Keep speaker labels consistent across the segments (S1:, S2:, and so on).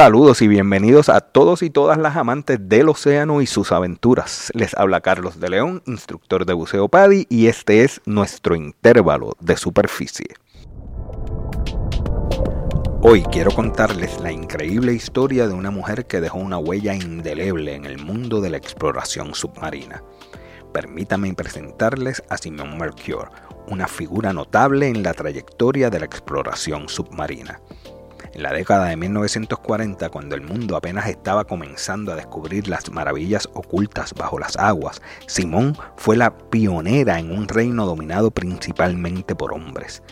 S1: Saludos y bienvenidos a todos y todas las amantes del océano y sus aventuras. Les habla Carlos de León, instructor de buceo PADI, y este es nuestro intervalo de superficie. Hoy quiero contarles la increíble historia de una mujer que dejó una huella indeleble en el mundo de la exploración submarina. Permítanme presentarles a Simon Mercure, una figura notable en la trayectoria de la exploración submarina. En la década de 1940, cuando el mundo apenas estaba comenzando a descubrir las maravillas ocultas bajo las aguas, Simón fue la pionera en un reino dominado principalmente por hombres.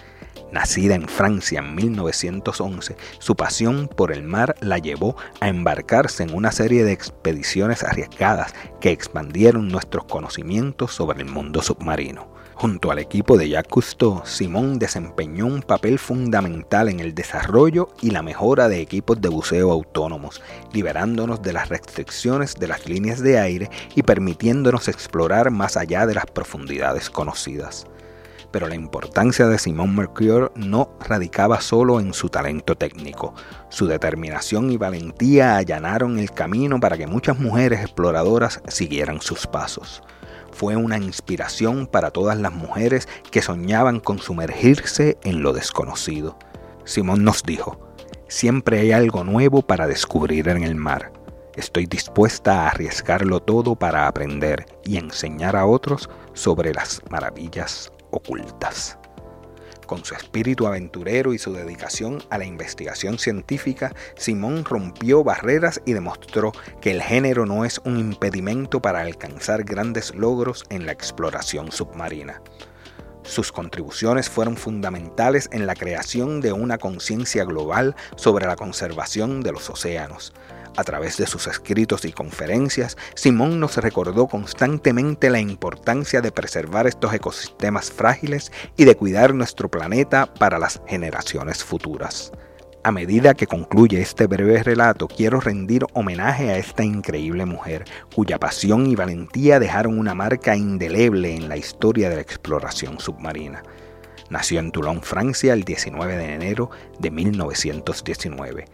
S1: Nacida en Francia en 1911, su pasión por el mar la llevó a embarcarse en una serie de expediciones arriesgadas que expandieron nuestros conocimientos sobre el mundo submarino. Junto al equipo de Jacques Cousteau, Simón desempeñó un papel fundamental en el desarrollo y la mejora de equipos de buceo autónomos, liberándonos de las restricciones de las líneas de aire y permitiéndonos explorar más allá de las profundidades conocidas. Pero la importancia de Simón Mercure no radicaba solo en su talento técnico. Su determinación y valentía allanaron el camino para que muchas mujeres exploradoras siguieran sus pasos fue una inspiración para todas las mujeres que soñaban con sumergirse en lo desconocido. Simón nos dijo, siempre hay algo nuevo para descubrir en el mar. Estoy dispuesta a arriesgarlo todo para aprender y enseñar a otros sobre las maravillas ocultas. Con su espíritu aventurero y su dedicación a la investigación científica, Simón rompió barreras y demostró que el género no es un impedimento para alcanzar grandes logros en la exploración submarina. Sus contribuciones fueron fundamentales en la creación de una conciencia global sobre la conservación de los océanos, a través de sus escritos y conferencias, Simón nos recordó constantemente la importancia de preservar estos ecosistemas frágiles y de cuidar nuestro planeta para las generaciones futuras. A medida que concluye este breve relato, quiero rendir homenaje a esta increíble mujer, cuya pasión y valentía dejaron una marca indeleble en la historia de la exploración submarina. Nació en Toulon, Francia, el 19 de enero de 1919.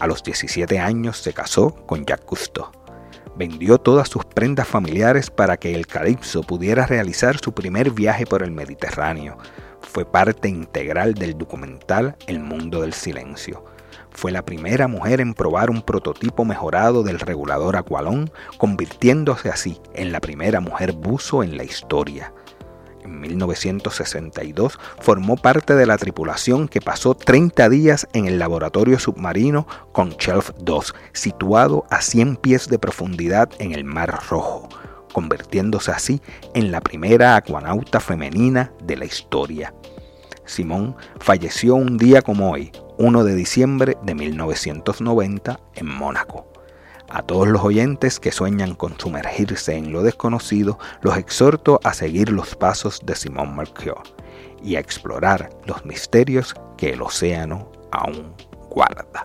S1: A los 17 años se casó con Jacques Cousteau. Vendió todas sus prendas familiares para que el Calypso pudiera realizar su primer viaje por el Mediterráneo. Fue parte integral del documental El Mundo del Silencio. Fue la primera mujer en probar un prototipo mejorado del regulador Aqualón, convirtiéndose así en la primera mujer buzo en la historia en 1962 formó parte de la tripulación que pasó 30 días en el laboratorio submarino con Shelf 2, situado a 100 pies de profundidad en el Mar Rojo, convirtiéndose así en la primera acuanauta femenina de la historia. Simón falleció un día como hoy, 1 de diciembre de 1990, en Mónaco. A todos los oyentes que sueñan con sumergirse en lo desconocido, los exhorto a seguir los pasos de Simón Mercure y a explorar los misterios que el océano aún guarda.